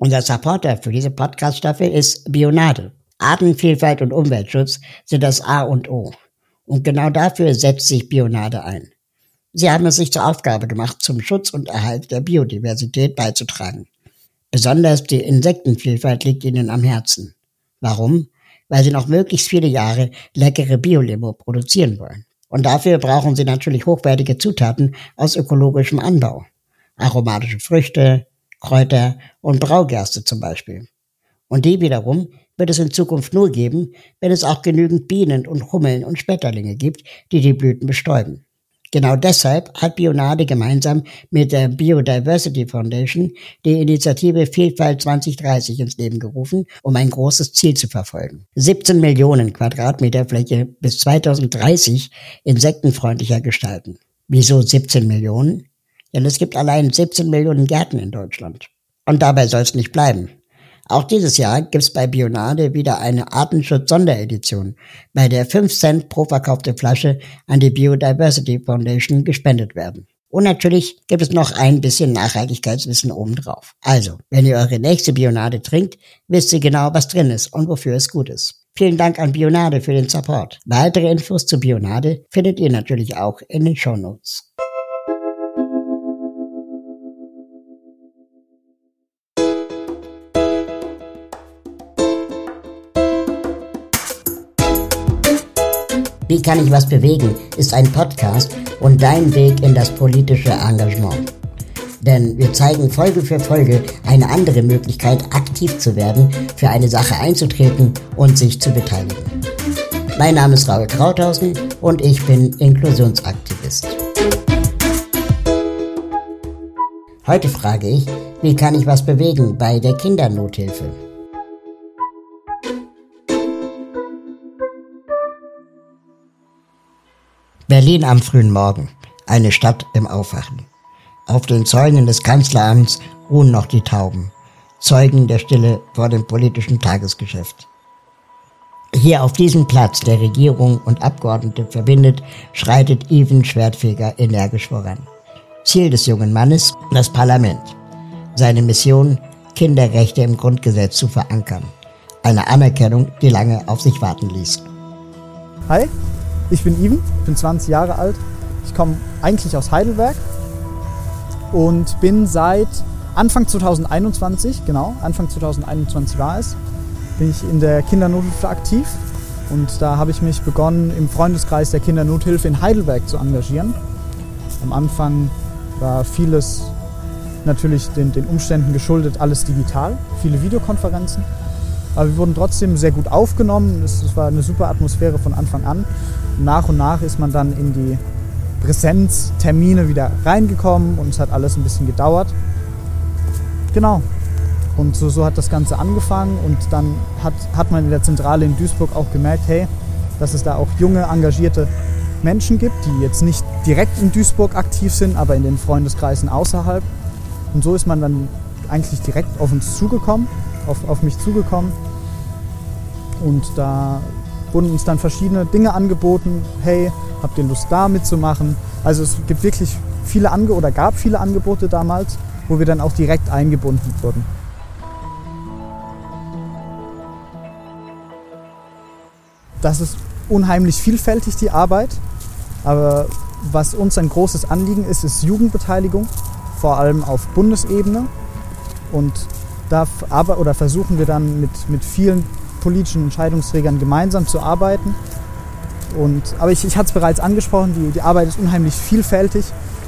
Unser Supporter für diese Podcast-Staffel ist Bionade. Artenvielfalt und Umweltschutz sind das A und O. Und genau dafür setzt sich Bionade ein. Sie haben es sich zur Aufgabe gemacht, zum Schutz und Erhalt der Biodiversität beizutragen. Besonders die Insektenvielfalt liegt ihnen am Herzen. Warum? Weil sie noch möglichst viele Jahre leckere Biolimo produzieren wollen. Und dafür brauchen sie natürlich hochwertige Zutaten aus ökologischem Anbau. Aromatische Früchte, Kräuter und Braugerste zum Beispiel. Und die wiederum wird es in Zukunft nur geben, wenn es auch genügend Bienen und Hummeln und Schmetterlinge gibt, die die Blüten bestäuben. Genau deshalb hat Bionade gemeinsam mit der Biodiversity Foundation die Initiative Vielfalt 2030 ins Leben gerufen, um ein großes Ziel zu verfolgen. 17 Millionen Quadratmeter Fläche bis 2030 insektenfreundlicher gestalten. Wieso 17 Millionen? Denn es gibt allein 17 Millionen Gärten in Deutschland. Und dabei soll es nicht bleiben. Auch dieses Jahr gibt's bei Bionade wieder eine Artenschutz-Sonderedition, bei der 5 Cent pro verkaufte Flasche an die Biodiversity Foundation gespendet werden. Und natürlich gibt es noch ein bisschen Nachhaltigkeitswissen obendrauf. Also, wenn ihr eure nächste Bionade trinkt, wisst ihr genau, was drin ist und wofür es gut ist. Vielen Dank an Bionade für den Support. Weitere Infos zu Bionade findet ihr natürlich auch in den Show Notes. Wie kann ich was bewegen? ist ein Podcast und dein Weg in das politische Engagement. Denn wir zeigen Folge für Folge eine andere Möglichkeit, aktiv zu werden, für eine Sache einzutreten und sich zu beteiligen. Mein Name ist Raul Krauthausen und ich bin Inklusionsaktivist. Heute frage ich, wie kann ich was bewegen bei der Kindernothilfe? Berlin am frühen Morgen, eine Stadt im Aufwachen. Auf den Zäunen des Kanzleramts ruhen noch die Tauben, Zeugen der Stille vor dem politischen Tagesgeschäft. Hier auf diesem Platz, der Regierung und Abgeordnete verbindet, schreitet Even Schwertfeger energisch voran. Ziel des jungen Mannes, das Parlament. Seine Mission, Kinderrechte im Grundgesetz zu verankern. Eine Anerkennung, die lange auf sich warten ließ. Hi, ich bin Ivan, bin 20 Jahre alt. Ich komme eigentlich aus Heidelberg und bin seit Anfang 2021, genau, Anfang 2021 war es, bin ich in der Kindernothilfe aktiv. Und da habe ich mich begonnen, im Freundeskreis der Kindernothilfe in Heidelberg zu engagieren. Am Anfang war vieles natürlich den, den Umständen geschuldet, alles digital, viele Videokonferenzen. Aber wir wurden trotzdem sehr gut aufgenommen. Es, es war eine super Atmosphäre von Anfang an nach und nach ist man dann in die Präsenztermine wieder reingekommen und es hat alles ein bisschen gedauert. Genau. Und so, so hat das Ganze angefangen und dann hat, hat man in der Zentrale in Duisburg auch gemerkt, hey, dass es da auch junge, engagierte Menschen gibt, die jetzt nicht direkt in Duisburg aktiv sind, aber in den Freundeskreisen außerhalb. Und so ist man dann eigentlich direkt auf uns zugekommen, auf, auf mich zugekommen. Und da wurden uns dann verschiedene Dinge angeboten. Hey, habt ihr Lust da mitzumachen? Also es gibt wirklich viele Ange oder gab viele Angebote damals, wo wir dann auch direkt eingebunden wurden. Das ist unheimlich vielfältig, die Arbeit. Aber was uns ein großes Anliegen ist, ist Jugendbeteiligung, vor allem auf Bundesebene. Und da aber, oder versuchen wir dann mit, mit vielen politischen Entscheidungsträgern gemeinsam zu arbeiten. Und, aber ich, ich hatte es bereits angesprochen, die, die Arbeit ist unheimlich vielfältig.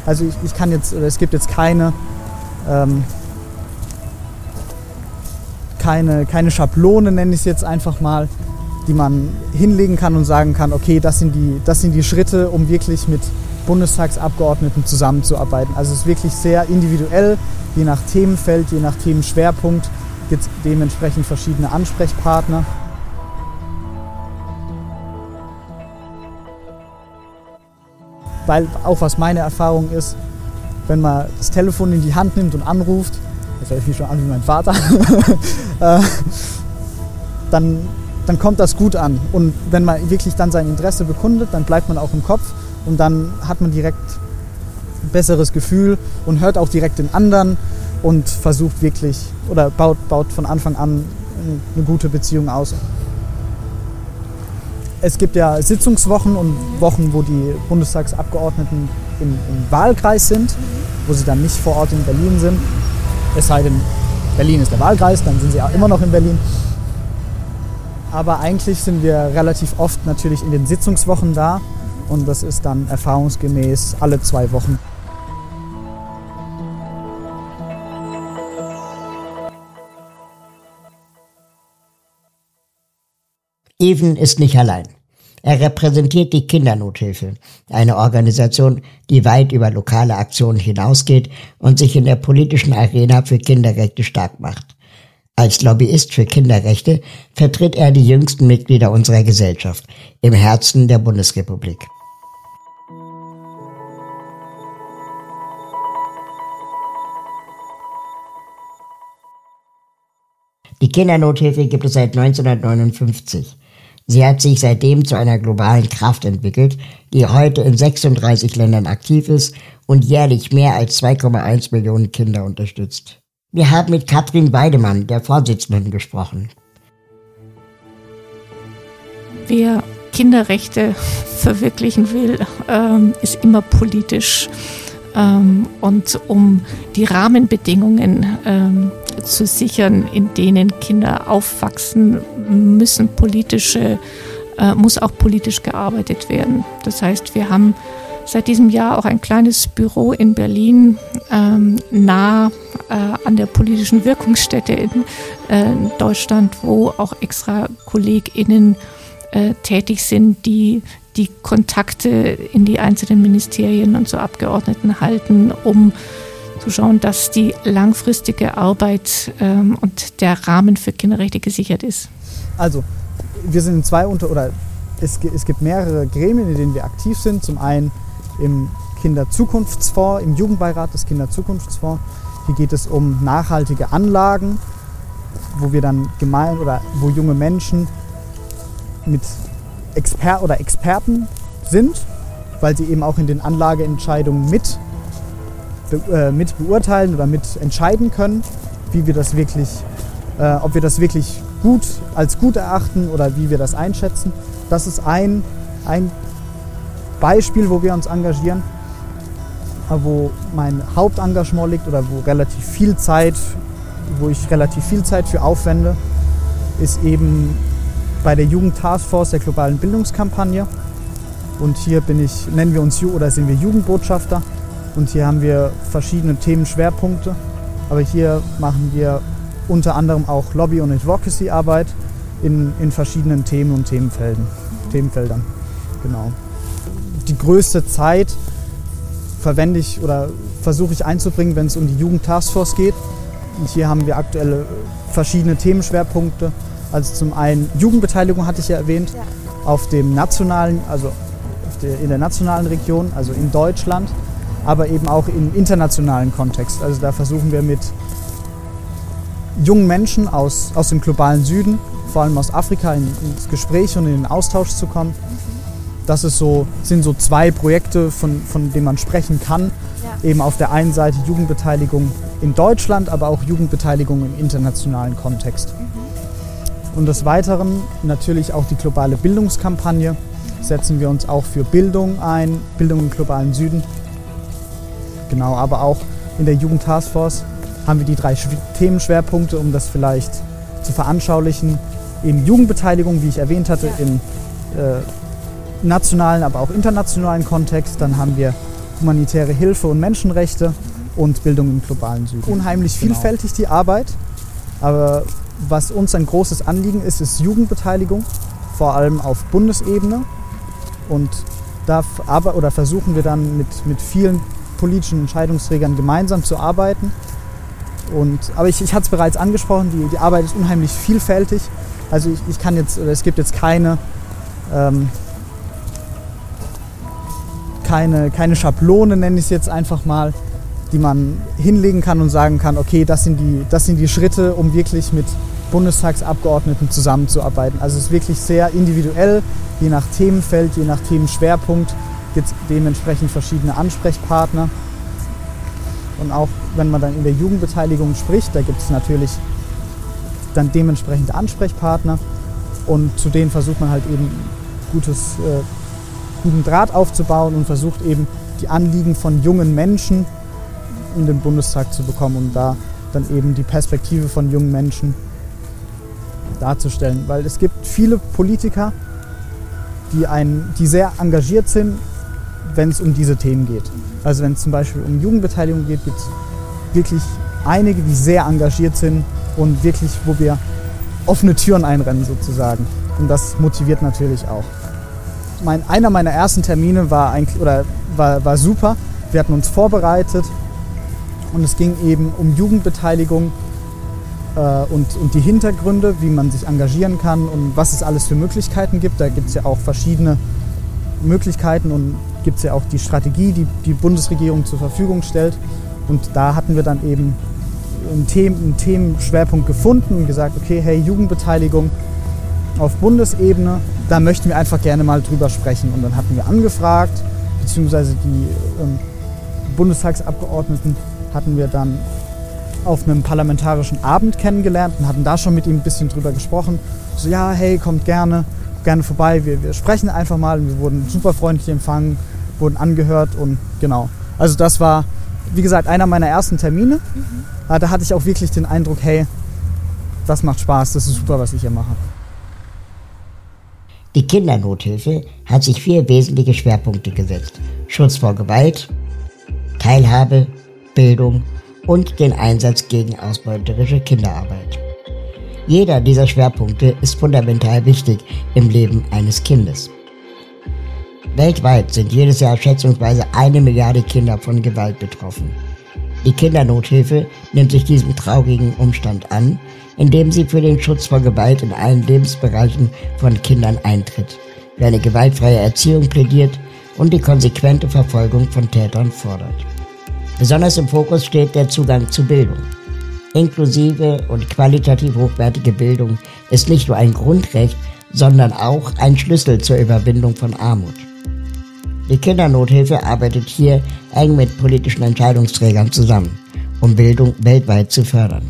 Also ich, ich kann jetzt, es gibt jetzt keine, ähm, keine, keine Schablone, nenne ich es jetzt einfach mal, die man hinlegen kann und sagen kann, okay, das sind die, das sind die Schritte, um wirklich mit Bundestagsabgeordneten zusammenzuarbeiten. Also es ist wirklich sehr individuell, je nach Themenfeld, je nach Themenschwerpunkt gibt es dementsprechend verschiedene Ansprechpartner. Weil auch was meine Erfahrung ist, wenn man das Telefon in die Hand nimmt und anruft, das hört mich schon an wie mein Vater, äh, dann, dann kommt das gut an. Und wenn man wirklich dann sein Interesse bekundet, dann bleibt man auch im Kopf und dann hat man direkt ein besseres Gefühl und hört auch direkt den anderen und versucht wirklich oder baut, baut von Anfang an eine gute Beziehung aus. Es gibt ja Sitzungswochen und Wochen, wo die Bundestagsabgeordneten im, im Wahlkreis sind, wo sie dann nicht vor Ort in Berlin sind. Es sei denn, Berlin ist der Wahlkreis, dann sind sie auch immer noch in Berlin. Aber eigentlich sind wir relativ oft natürlich in den Sitzungswochen da und das ist dann erfahrungsgemäß alle zwei Wochen. Even ist nicht allein. Er repräsentiert die Kindernothilfe, eine Organisation, die weit über lokale Aktionen hinausgeht und sich in der politischen Arena für Kinderrechte stark macht. Als Lobbyist für Kinderrechte vertritt er die jüngsten Mitglieder unserer Gesellschaft im Herzen der Bundesrepublik. Die Kindernothilfe gibt es seit 1959. Sie hat sich seitdem zu einer globalen Kraft entwickelt, die heute in 36 Ländern aktiv ist und jährlich mehr als 2,1 Millionen Kinder unterstützt. Wir haben mit Katrin Weidemann, der Vorsitzenden, gesprochen. Wer Kinderrechte verwirklichen will, ähm, ist immer politisch. Ähm, und um die Rahmenbedingungen ähm, zu sichern, in denen Kinder aufwachsen, müssen politische, äh, muss auch politisch gearbeitet werden. Das heißt, wir haben seit diesem Jahr auch ein kleines Büro in Berlin ähm, nah äh, an der politischen Wirkungsstätte in äh, Deutschland, wo auch extra KollegInnen äh, tätig sind, die die Kontakte in die einzelnen Ministerien und zu Abgeordneten halten, um zu schauen, dass die langfristige Arbeit ähm, und der Rahmen für Kinderrechte gesichert ist? Also, wir sind in zwei unter oder es, es gibt mehrere Gremien, in denen wir aktiv sind. Zum einen im Kinderzukunftsfonds, im Jugendbeirat des Kinderzukunftsfonds. Hier geht es um nachhaltige Anlagen, wo wir dann gemein oder wo junge Menschen mit Exper oder Experten sind, weil sie eben auch in den Anlageentscheidungen mit äh, mit beurteilen oder mit entscheiden können, wie wir das wirklich, äh, ob wir das wirklich gut als gut erachten oder wie wir das einschätzen. Das ist ein, ein Beispiel, wo wir uns engagieren, äh, wo mein Hauptengagement liegt oder wo relativ viel Zeit, wo ich relativ viel Zeit für aufwende, ist eben bei der Jugend Taskforce der globalen Bildungskampagne. Und hier bin ich, nennen wir uns oder sind wir Jugendbotschafter. Und hier haben wir verschiedene Themenschwerpunkte. Aber hier machen wir unter anderem auch Lobby- und Advocacy-Arbeit in, in verschiedenen Themen und Themenfelden, Themenfeldern. Genau. Die größte Zeit verwende ich oder versuche ich einzubringen, wenn es um die Jugend-Taskforce geht. Und hier haben wir aktuelle verschiedene Themenschwerpunkte. Also zum einen Jugendbeteiligung hatte ich ja erwähnt, ja. auf dem nationalen, also der, in der nationalen Region, also in Deutschland aber eben auch im internationalen Kontext. Also da versuchen wir mit jungen Menschen aus, aus dem globalen Süden, vor allem aus Afrika, in, ins Gespräch und in den Austausch zu kommen. Das ist so, sind so zwei Projekte, von, von denen man sprechen kann. Ja. Eben auf der einen Seite Jugendbeteiligung in Deutschland, aber auch Jugendbeteiligung im internationalen Kontext. Mhm. Und des Weiteren natürlich auch die globale Bildungskampagne. Setzen wir uns auch für Bildung ein, Bildung im globalen Süden Genau, aber auch in der Jugend Taskforce haben wir die drei Themenschwerpunkte, um das vielleicht zu veranschaulichen. Eben Jugendbeteiligung, wie ich erwähnt hatte, ja. im äh, nationalen, aber auch internationalen Kontext. Dann haben wir humanitäre Hilfe und Menschenrechte und Bildung im globalen Süden. Unheimlich genau. vielfältig die Arbeit, aber was uns ein großes Anliegen ist, ist Jugendbeteiligung, vor allem auf Bundesebene. Und da aber, oder versuchen wir dann mit, mit vielen politischen Entscheidungsträgern gemeinsam zu arbeiten. Und, aber ich, ich hatte es bereits angesprochen, die, die Arbeit ist unheimlich vielfältig. Also ich, ich kann jetzt, es gibt jetzt keine, ähm, keine, keine Schablone, nenne ich es jetzt einfach mal, die man hinlegen kann und sagen kann, okay, das sind die, das sind die Schritte, um wirklich mit Bundestagsabgeordneten zusammenzuarbeiten. Also es ist wirklich sehr individuell, je nach Themenfeld, je nach Themenschwerpunkt gibt es dementsprechend verschiedene Ansprechpartner. Und auch wenn man dann in der Jugendbeteiligung spricht, da gibt es natürlich dann dementsprechende Ansprechpartner und zu denen versucht man halt eben gutes, äh, guten Draht aufzubauen und versucht eben die Anliegen von jungen Menschen in den Bundestag zu bekommen und da dann eben die Perspektive von jungen Menschen darzustellen. Weil es gibt viele Politiker, die, ein, die sehr engagiert sind, wenn es um diese Themen geht. Also wenn es zum Beispiel um Jugendbeteiligung geht, gibt es wirklich einige, die sehr engagiert sind und wirklich, wo wir offene Türen einrennen sozusagen. Und das motiviert natürlich auch. Mein, einer meiner ersten Termine war, eigentlich, oder war, war super. Wir hatten uns vorbereitet und es ging eben um Jugendbeteiligung äh, und, und die Hintergründe, wie man sich engagieren kann und was es alles für Möglichkeiten gibt. Da gibt es ja auch verschiedene Möglichkeiten und gibt es ja auch die Strategie, die die Bundesregierung zur Verfügung stellt. Und da hatten wir dann eben einen, Themen, einen Themenschwerpunkt gefunden und gesagt, okay, hey, Jugendbeteiligung auf Bundesebene, da möchten wir einfach gerne mal drüber sprechen. Und dann hatten wir angefragt, beziehungsweise die ähm, Bundestagsabgeordneten hatten wir dann auf einem parlamentarischen Abend kennengelernt und hatten da schon mit ihm ein bisschen drüber gesprochen. So, ja, hey, kommt gerne, gerne vorbei, wir, wir sprechen einfach mal. Und wir wurden super freundlich empfangen, wurden angehört und genau. Also das war, wie gesagt, einer meiner ersten Termine. Mhm. Da hatte ich auch wirklich den Eindruck, hey, das macht Spaß, das ist super, was ich hier mache. Die Kindernothilfe hat sich vier wesentliche Schwerpunkte gesetzt. Schutz vor Gewalt, Teilhabe, Bildung und den Einsatz gegen ausbeuterische Kinderarbeit. Jeder dieser Schwerpunkte ist fundamental wichtig im Leben eines Kindes. Weltweit sind jedes Jahr schätzungsweise eine Milliarde Kinder von Gewalt betroffen. Die Kindernothilfe nimmt sich diesem traurigen Umstand an, indem sie für den Schutz vor Gewalt in allen Lebensbereichen von Kindern eintritt, für eine gewaltfreie Erziehung plädiert und die konsequente Verfolgung von Tätern fordert. Besonders im Fokus steht der Zugang zu Bildung. Inklusive und qualitativ hochwertige Bildung ist nicht nur ein Grundrecht, sondern auch ein Schlüssel zur Überwindung von Armut. Die Kindernothilfe arbeitet hier eng mit politischen Entscheidungsträgern zusammen, um Bildung weltweit zu fördern.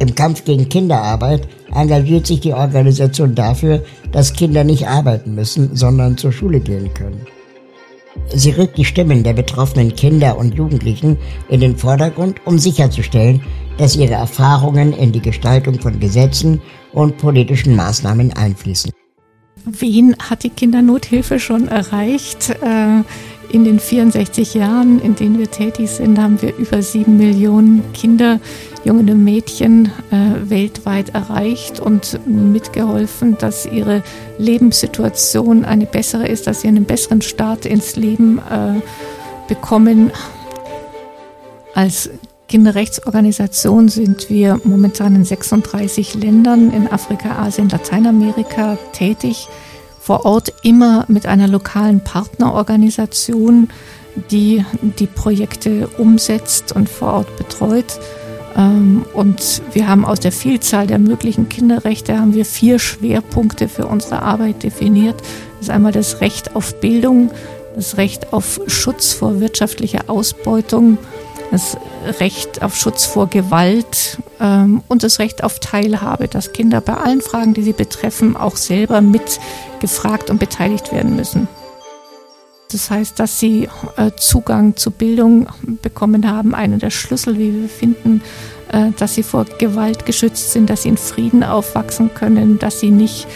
Im Kampf gegen Kinderarbeit engagiert sich die Organisation dafür, dass Kinder nicht arbeiten müssen, sondern zur Schule gehen können. Sie rückt die Stimmen der betroffenen Kinder und Jugendlichen in den Vordergrund, um sicherzustellen, dass ihre Erfahrungen in die Gestaltung von Gesetzen und politischen Maßnahmen einfließen. Wen hat die Kindernothilfe schon erreicht? Äh, in den 64 Jahren, in denen wir tätig sind, haben wir über sieben Millionen Kinder, junge Mädchen äh, weltweit erreicht und mitgeholfen, dass ihre Lebenssituation eine bessere ist, dass sie einen besseren Start ins Leben äh, bekommen. Als Kinderrechtsorganisation sind wir momentan in 36 Ländern in Afrika, Asien, Lateinamerika tätig vor Ort immer mit einer lokalen Partnerorganisation, die die Projekte umsetzt und vor Ort betreut. Ähm, und wir haben aus der Vielzahl der möglichen Kinderrechte haben wir vier Schwerpunkte für unsere Arbeit definiert. Das ist einmal das Recht auf Bildung, das Recht auf Schutz vor wirtschaftlicher Ausbeutung, das Recht auf Schutz vor Gewalt ähm, und das Recht auf Teilhabe, dass Kinder bei allen Fragen, die sie betreffen, auch selber mit gefragt und beteiligt werden müssen. Das heißt, dass sie äh, Zugang zu Bildung bekommen haben, einer der Schlüssel, wie wir finden, äh, dass sie vor Gewalt geschützt sind, dass sie in Frieden aufwachsen können, dass sie nicht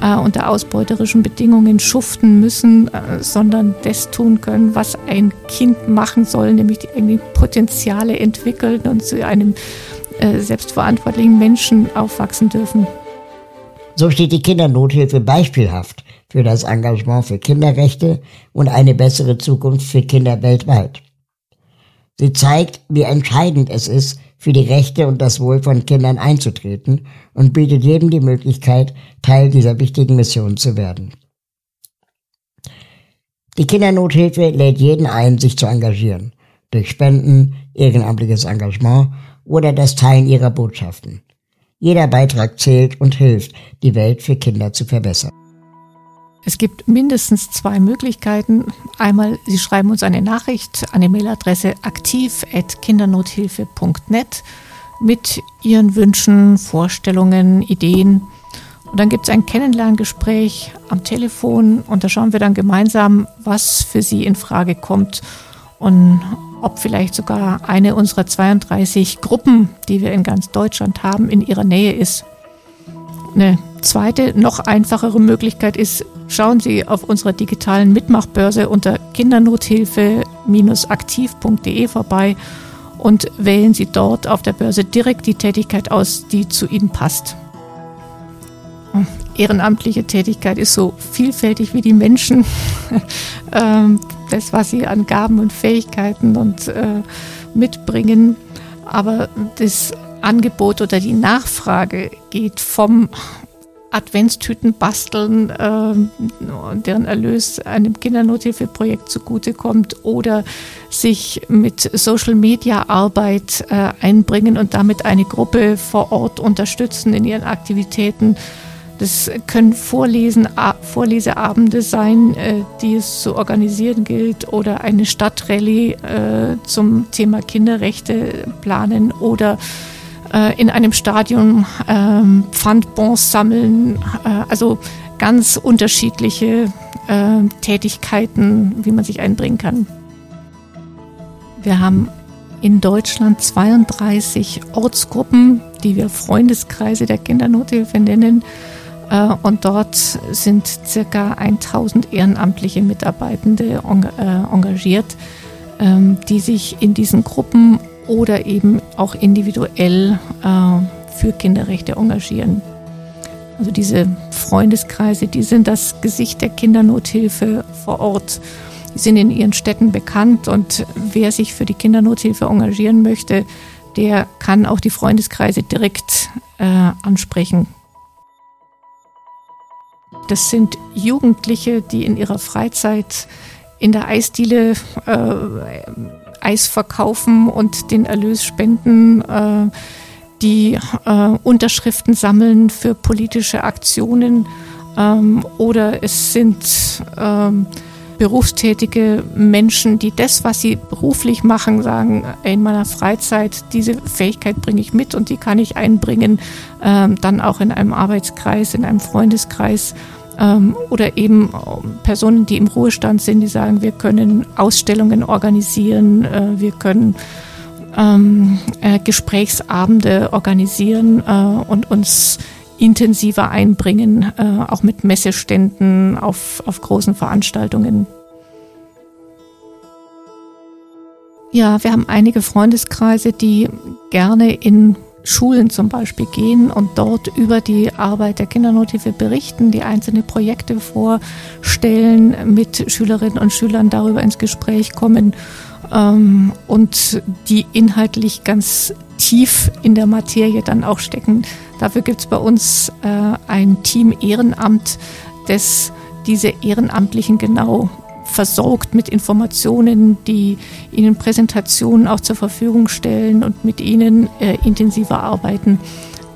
äh, unter ausbeuterischen Bedingungen schuften müssen, äh, sondern das tun können, was ein Kind machen soll, nämlich die irgendwie Potenziale entwickeln und zu einem äh, selbstverantwortlichen Menschen aufwachsen dürfen. So steht die Kindernothilfe beispielhaft für das Engagement für Kinderrechte und eine bessere Zukunft für Kinder weltweit. Sie zeigt, wie entscheidend es ist, für die Rechte und das Wohl von Kindern einzutreten und bietet jedem die Möglichkeit, Teil dieser wichtigen Mission zu werden. Die Kindernothilfe lädt jeden ein, sich zu engagieren, durch Spenden, ehrenamtliches Engagement oder das Teilen ihrer Botschaften. Jeder Beitrag zählt und hilft, die Welt für Kinder zu verbessern. Es gibt mindestens zwei Möglichkeiten. Einmal, Sie schreiben uns eine Nachricht an die Mailadresse aktiv.kindernothilfe.net mit Ihren Wünschen, Vorstellungen, Ideen. Und dann gibt es ein Kennenlerngespräch am Telefon und da schauen wir dann gemeinsam, was für Sie in Frage kommt und ob vielleicht sogar eine unserer 32 Gruppen, die wir in ganz Deutschland haben, in Ihrer Nähe ist. Eine zweite, noch einfachere Möglichkeit ist, schauen Sie auf unserer digitalen Mitmachbörse unter kindernothilfe-aktiv.de vorbei und wählen Sie dort auf der Börse direkt die Tätigkeit aus, die zu Ihnen passt. Ehrenamtliche Tätigkeit ist so vielfältig wie die Menschen. Ähm, das, was sie an Gaben und Fähigkeiten und äh, mitbringen. Aber das Angebot oder die Nachfrage geht vom Adventstüten basteln, äh, deren Erlös einem Kindernothilfeprojekt zugutekommt oder sich mit Social Media Arbeit äh, einbringen und damit eine Gruppe vor Ort unterstützen in ihren Aktivitäten. Das können Vorlesen, Vorleseabende sein, äh, die es zu organisieren gilt, oder eine Stadtrallye äh, zum Thema Kinderrechte planen oder äh, in einem Stadion ähm, Pfandbons sammeln. Also ganz unterschiedliche Tätigkeiten, wie man sich einbringen kann. Wir haben in Deutschland 32 Ortsgruppen, die wir Freundeskreise der Kindernothilfe nennen. Äh, und dort sind circa 1000 ehrenamtliche Mitarbeitende äh, engagiert, ähm, die sich in diesen Gruppen oder eben auch individuell äh, für Kinderrechte engagieren. Also diese Freundeskreise, die sind das Gesicht der Kindernothilfe vor Ort. Die sind in ihren Städten bekannt und wer sich für die Kindernothilfe engagieren möchte, der kann auch die Freundeskreise direkt äh, ansprechen. Das sind Jugendliche, die in ihrer Freizeit in der Eisdiele äh, Eis verkaufen und den Erlös spenden, äh, die äh, Unterschriften sammeln für politische Aktionen ähm, oder es sind ähm, berufstätige Menschen, die das, was sie beruflich machen, sagen, in meiner Freizeit, diese Fähigkeit bringe ich mit und die kann ich einbringen, ähm, dann auch in einem Arbeitskreis, in einem Freundeskreis ähm, oder eben ähm, Personen, die im Ruhestand sind, die sagen, wir können Ausstellungen organisieren, äh, wir können ähm, äh, Gesprächsabende organisieren äh, und uns intensiver einbringen, äh, auch mit Messeständen auf, auf großen Veranstaltungen. Ja, wir haben einige Freundeskreise, die gerne in Schulen zum Beispiel gehen und dort über die Arbeit der Kindernothilfe berichten, die einzelne Projekte vorstellen, mit Schülerinnen und Schülern darüber ins Gespräch kommen ähm, und die inhaltlich ganz tief in der Materie dann auch stecken. Dafür gibt es bei uns äh, ein Team Ehrenamt, das diese Ehrenamtlichen genau versorgt mit Informationen, die ihnen Präsentationen auch zur Verfügung stellen und mit ihnen äh, intensiver arbeiten,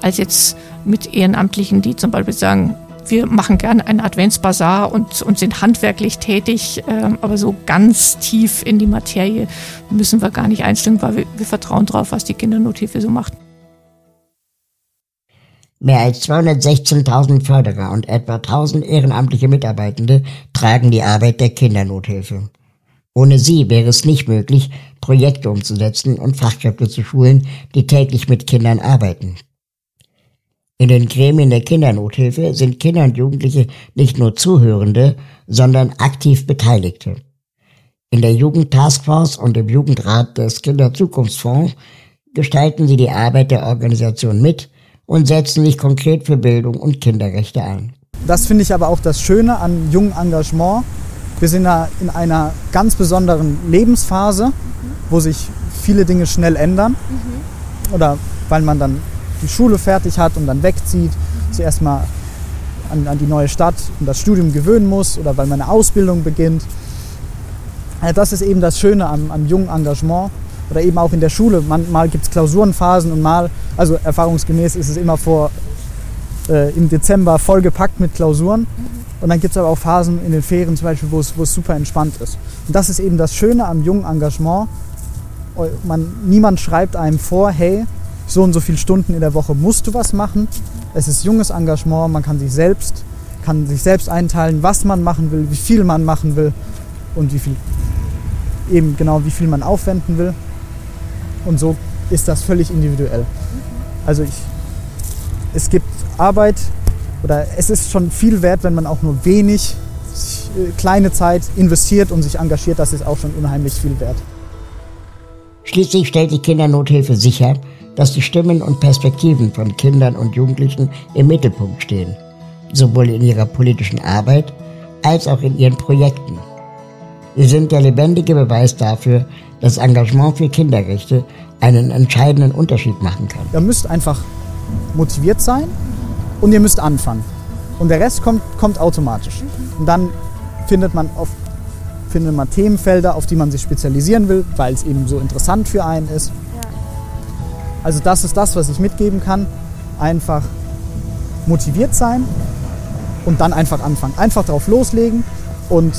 als jetzt mit Ehrenamtlichen, die zum Beispiel sagen, wir machen gerne einen Adventsbasar und, und sind handwerklich tätig, äh, aber so ganz tief in die Materie müssen wir gar nicht einsteigen, weil wir, wir vertrauen darauf, was die Kindernothilfe so macht. Mehr als 216.000 Förderer und etwa 1000 ehrenamtliche Mitarbeitende tragen die Arbeit der Kindernothilfe. Ohne sie wäre es nicht möglich, Projekte umzusetzen und Fachkräfte zu schulen, die täglich mit Kindern arbeiten. In den Gremien der Kindernothilfe sind Kinder und Jugendliche nicht nur Zuhörende, sondern aktiv Beteiligte. In der Jugendtaskforce und im Jugendrat des Kinderzukunftsfonds gestalten sie die Arbeit der Organisation mit und setzen sich konkret für Bildung und Kinderrechte ein. Das finde ich aber auch das Schöne an jungem Engagement. Wir sind da in einer ganz besonderen Lebensphase, wo sich viele Dinge schnell ändern. Oder weil man dann die Schule fertig hat und dann wegzieht, zuerst mal an, an, die neue Stadt und das Studium gewöhnen muss oder weil man eine Ausbildung beginnt. Das ist eben das Schöne am, am jungen Engagement oder eben auch in der Schule. Man, mal gibt es Klausurenphasen und mal, also erfahrungsgemäß ist es immer vor äh, im Dezember vollgepackt mit Klausuren. Und dann gibt es aber auch Phasen in den Ferien zum Beispiel, wo es, wo es super entspannt ist. Und das ist eben das Schöne am jungen Engagement. Man, niemand schreibt einem vor, hey, so und so viele Stunden in der Woche musst du was machen. Es ist junges Engagement, man kann sich selbst, kann sich selbst einteilen, was man machen will, wie viel man machen will und wie viel, eben genau wie viel man aufwenden will. Und so ist das völlig individuell. Also ich, es gibt Arbeit, oder es ist schon viel wert, wenn man auch nur wenig, äh, kleine Zeit investiert und sich engagiert, das ist auch schon unheimlich viel wert. Schließlich stellt die Kindernothilfe sicher, dass die Stimmen und Perspektiven von Kindern und Jugendlichen im Mittelpunkt stehen, sowohl in ihrer politischen Arbeit als auch in ihren Projekten. Sie sind der lebendige Beweis dafür, dass Engagement für Kinderrechte einen entscheidenden Unterschied machen kann. Ihr müsst einfach motiviert sein und ihr müsst anfangen. Und der Rest kommt, kommt automatisch. Und dann findet man, auf, findet man Themenfelder, auf die man sich spezialisieren will, weil es eben so interessant für einen ist. Also das ist das, was ich mitgeben kann. Einfach motiviert sein und dann einfach anfangen. Einfach drauf loslegen und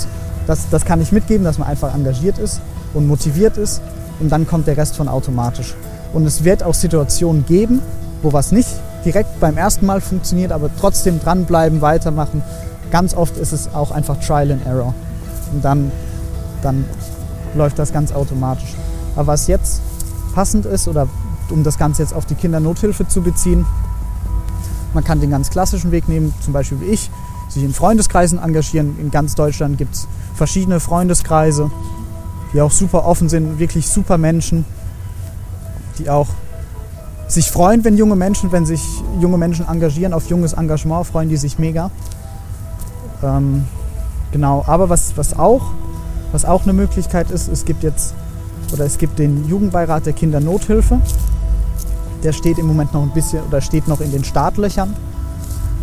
das, das kann ich mitgeben, dass man einfach engagiert ist und motiviert ist und dann kommt der Rest von automatisch. Und es wird auch Situationen geben, wo was nicht direkt beim ersten Mal funktioniert, aber trotzdem dranbleiben, weitermachen. Ganz oft ist es auch einfach Trial and Error. Und dann, dann läuft das ganz automatisch. Aber was jetzt passend ist, oder um das Ganze jetzt auf die Kindernothilfe zu beziehen, man kann den ganz klassischen Weg nehmen, zum Beispiel wie ich, sich in Freundeskreisen engagieren. In ganz Deutschland gibt es verschiedene Freundeskreise, die auch super offen sind, wirklich super Menschen, die auch sich freuen, wenn junge Menschen, wenn sich junge Menschen engagieren auf junges Engagement, freuen die sich mega. Ähm, genau, aber was, was, auch, was auch eine Möglichkeit ist, es gibt jetzt oder es gibt den Jugendbeirat der Kindernothilfe. Der steht im Moment noch ein bisschen oder steht noch in den Startlöchern.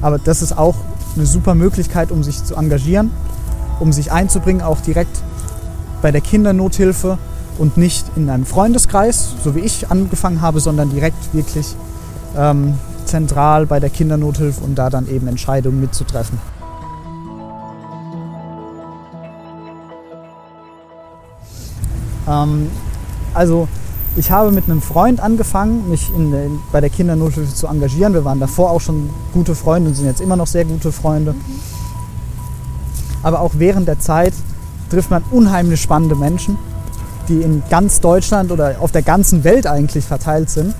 Aber das ist auch eine super Möglichkeit, um sich zu engagieren, um sich einzubringen, auch direkt bei der Kindernothilfe und nicht in einem Freundeskreis, so wie ich angefangen habe, sondern direkt wirklich ähm, zentral bei der Kindernothilfe und da dann eben Entscheidungen mitzutreffen. Ähm, also ich habe mit einem Freund angefangen, mich in, in, bei der Kindernothilfe zu engagieren. Wir waren davor auch schon gute Freunde und sind jetzt immer noch sehr gute Freunde. Aber auch während der Zeit trifft man unheimlich spannende Menschen die in ganz Deutschland oder auf der ganzen Welt eigentlich verteilt sind.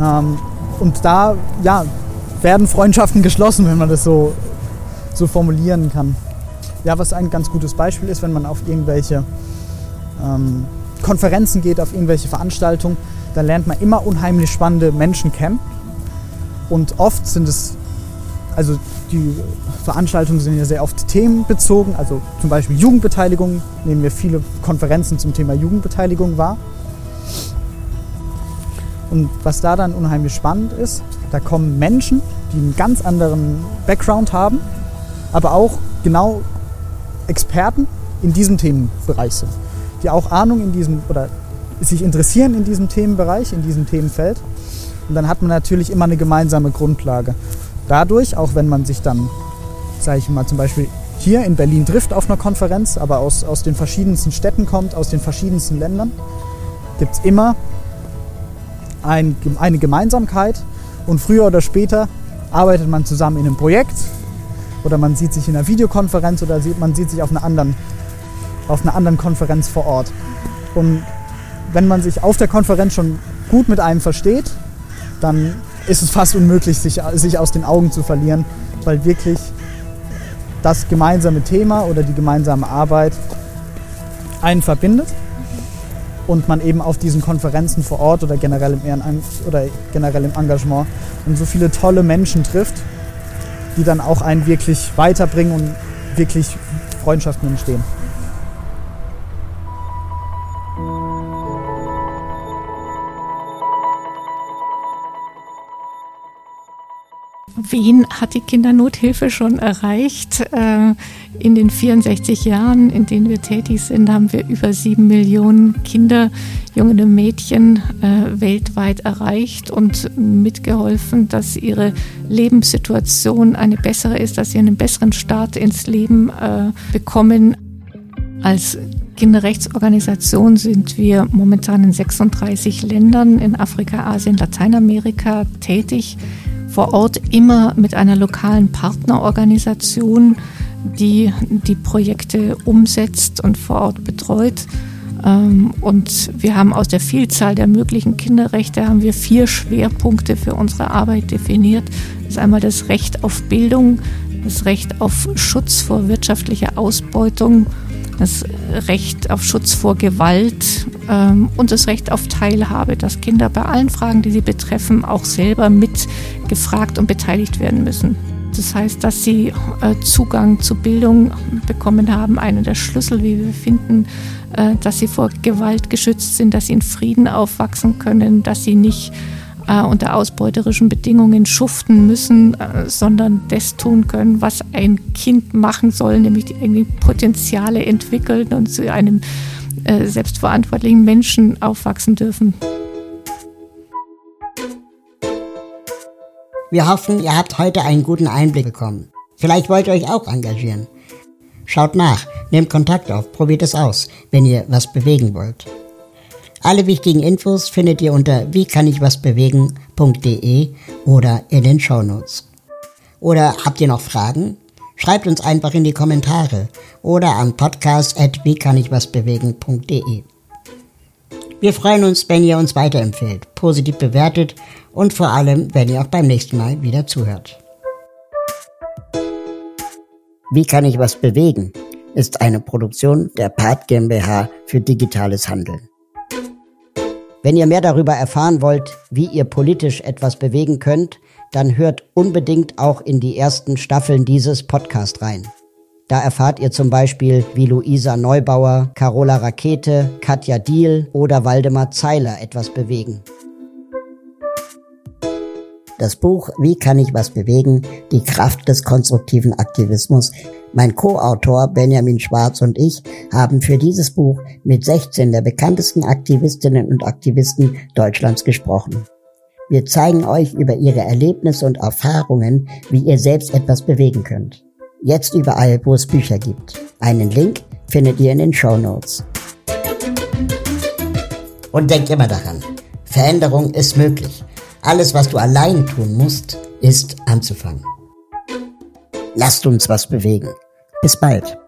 Ähm, und da ja, werden Freundschaften geschlossen, wenn man das so, so formulieren kann. Ja, was ein ganz gutes Beispiel ist, wenn man auf irgendwelche ähm, Konferenzen geht, auf irgendwelche Veranstaltungen, da lernt man immer unheimlich spannende Menschen kennen. Und oft sind es also die Veranstaltungen sind ja sehr oft themenbezogen, also zum Beispiel Jugendbeteiligung, nehmen wir viele Konferenzen zum Thema Jugendbeteiligung wahr. Und was da dann unheimlich spannend ist, da kommen Menschen, die einen ganz anderen Background haben, aber auch genau Experten in diesem Themenbereich sind, die auch Ahnung in diesem oder sich interessieren in diesem Themenbereich, in diesem Themenfeld. Und dann hat man natürlich immer eine gemeinsame Grundlage dadurch, auch wenn man sich dann, sage ich mal, zum Beispiel hier in Berlin trifft auf einer Konferenz, aber aus, aus den verschiedensten Städten kommt, aus den verschiedensten Ländern, gibt es immer ein, eine Gemeinsamkeit und früher oder später arbeitet man zusammen in einem Projekt oder man sieht sich in einer Videokonferenz oder sieht, man sieht sich auf einer, anderen, auf einer anderen Konferenz vor Ort. Und wenn man sich auf der Konferenz schon gut mit einem versteht, dann ist es fast unmöglich, sich, sich aus den Augen zu verlieren, weil wirklich das gemeinsame Thema oder die gemeinsame Arbeit einen verbindet und man eben auf diesen Konferenzen vor Ort oder generell im, Ehrenamt oder generell im Engagement und so viele tolle Menschen trifft, die dann auch einen wirklich weiterbringen und wirklich Freundschaften entstehen. Wen hat die Kindernothilfe schon erreicht? Äh, in den 64 Jahren, in denen wir tätig sind, haben wir über sieben Millionen Kinder, junge Mädchen äh, weltweit erreicht und mitgeholfen, dass ihre Lebenssituation eine bessere ist, dass sie einen besseren Start ins Leben äh, bekommen. Als Kinderrechtsorganisation sind wir momentan in 36 Ländern in Afrika, Asien, Lateinamerika tätig vor Ort immer mit einer lokalen Partnerorganisation, die die Projekte umsetzt und vor Ort betreut. Ähm, und wir haben aus der Vielzahl der möglichen Kinderrechte haben wir vier Schwerpunkte für unsere Arbeit definiert. Das ist einmal das Recht auf Bildung, das Recht auf Schutz vor wirtschaftlicher Ausbeutung das Recht auf Schutz vor Gewalt ähm, und das Recht auf Teilhabe, dass Kinder bei allen Fragen, die sie betreffen, auch selber mit gefragt und beteiligt werden müssen. Das heißt, dass sie äh, Zugang zu Bildung bekommen haben, einer der Schlüssel, wie wir finden, äh, dass sie vor Gewalt geschützt sind, dass sie in Frieden aufwachsen können, dass sie nicht äh, unter ausbeuterischen Bedingungen schuften müssen, äh, sondern das tun können, was ein Kind machen soll, nämlich die irgendwie Potenziale entwickeln und zu einem äh, selbstverantwortlichen Menschen aufwachsen dürfen. Wir hoffen, ihr habt heute einen guten Einblick bekommen. Vielleicht wollt ihr euch auch engagieren. Schaut nach, nehmt Kontakt auf, probiert es aus, wenn ihr was bewegen wollt. Alle wichtigen Infos findet ihr unter wiekannigwasbewegen.de oder in den Shownotes. Oder habt ihr noch Fragen? Schreibt uns einfach in die Kommentare oder an podcast.wiekannigwasbewegen.de. Wir freuen uns, wenn ihr uns weiterempfehlt, positiv bewertet und vor allem, wenn ihr auch beim nächsten Mal wieder zuhört. Wie kann ich was bewegen? ist eine Produktion der Part GmbH für digitales Handeln. Wenn ihr mehr darüber erfahren wollt, wie ihr politisch etwas bewegen könnt, dann hört unbedingt auch in die ersten Staffeln dieses Podcast rein. Da erfahrt ihr zum Beispiel, wie Luisa Neubauer, Carola Rakete, Katja Diel oder Waldemar Zeiler etwas bewegen. Das Buch Wie kann ich was bewegen? Die Kraft des konstruktiven Aktivismus mein Co-Autor Benjamin Schwarz und ich haben für dieses Buch mit 16 der bekanntesten Aktivistinnen und Aktivisten Deutschlands gesprochen. Wir zeigen euch über ihre Erlebnisse und Erfahrungen, wie ihr selbst etwas bewegen könnt. Jetzt überall, wo es Bücher gibt. Einen Link findet ihr in den Show Notes. Und denk immer daran, Veränderung ist möglich. Alles, was du allein tun musst, ist anzufangen. Lasst uns was bewegen. Bis bald.